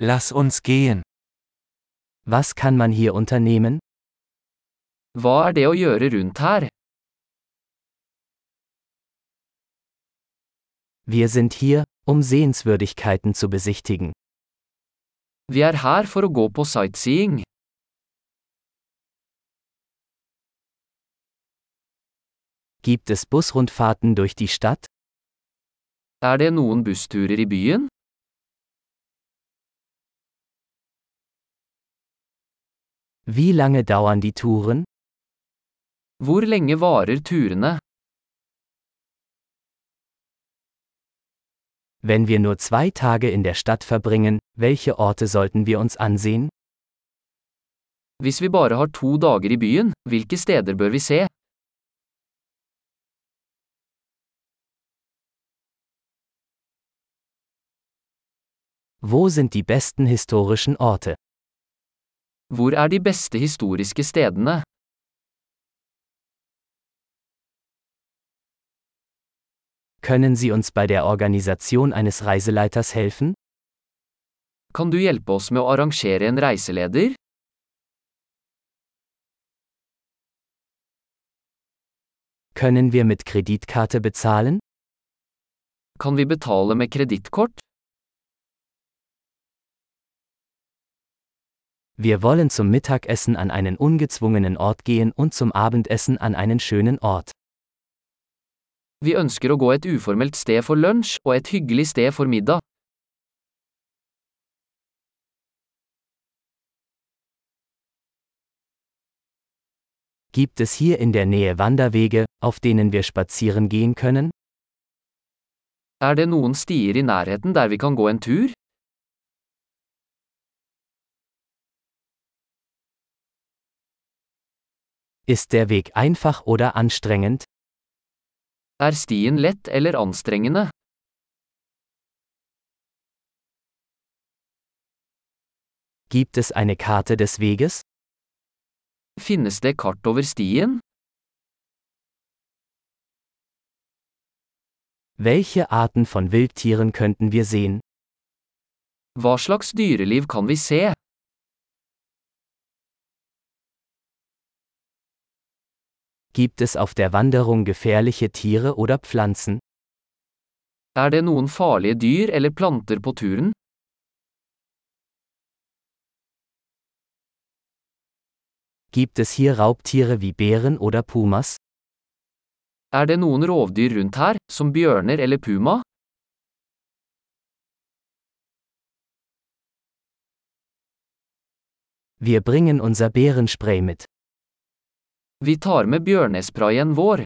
Lass uns gehen. Was kann man hier unternehmen? Hva er det å gjøre rundt her? Wir sind hier, um Sehenswürdigkeiten zu besichtigen. Vi er her for å gå på sightseeing. Gibt es Busrundfahrten durch die Stadt? Er det noen bussturer i byen? Wie lange dauern die Touren? Hvor lenge varer turene? Wenn wir nur zwei Tage in der Stadt verbringen, welche Orte sollten wir uns ansehen? Hvis vi bare har to dager i byen, hvilke steder bør vi se? Wo sind die besten historischen Orte? Hvor er de beste historiske stedene? Können Sie uns bei der Organisation eines Reiseleiters helfen? Kan du hjelpe oss med å arrangere en reiseleder? Können wir mit Kreditkarte bezahlen? Kan vi betale med kredittkort? Wir wollen zum Mittagessen an einen ungezwungenen Ort gehen und zum Abendessen an einen schönen Ort. Vi ønsker å gå et uformelt sted for lunsj og et hyggelig sted for middag. Gibt es hier in der Nähe Wanderwege, auf denen wir spazieren gehen können? Er det noen stier i nærheten der vi kan gå en tur? Ist der Weg einfach oder anstrengend? Er stien lett eller anstrengende? Gibt es eine Karte des Weges? Finnes det kart over stien? Welche Arten von Wildtieren könnten wir sehen? Hva slags dyreliv kan vi se? Gibt es auf der Wanderung gefährliche Tiere oder Pflanzen? Er det noen farlige dyr eller planter på turen? Gibt es hier Raubtiere wie Bären oder Pumas? Er det noen rovdyr rundt her, som bjørner eller puma? Wir bringen unser Bärenspray mit. Vi tar med bjørnesprayen vår.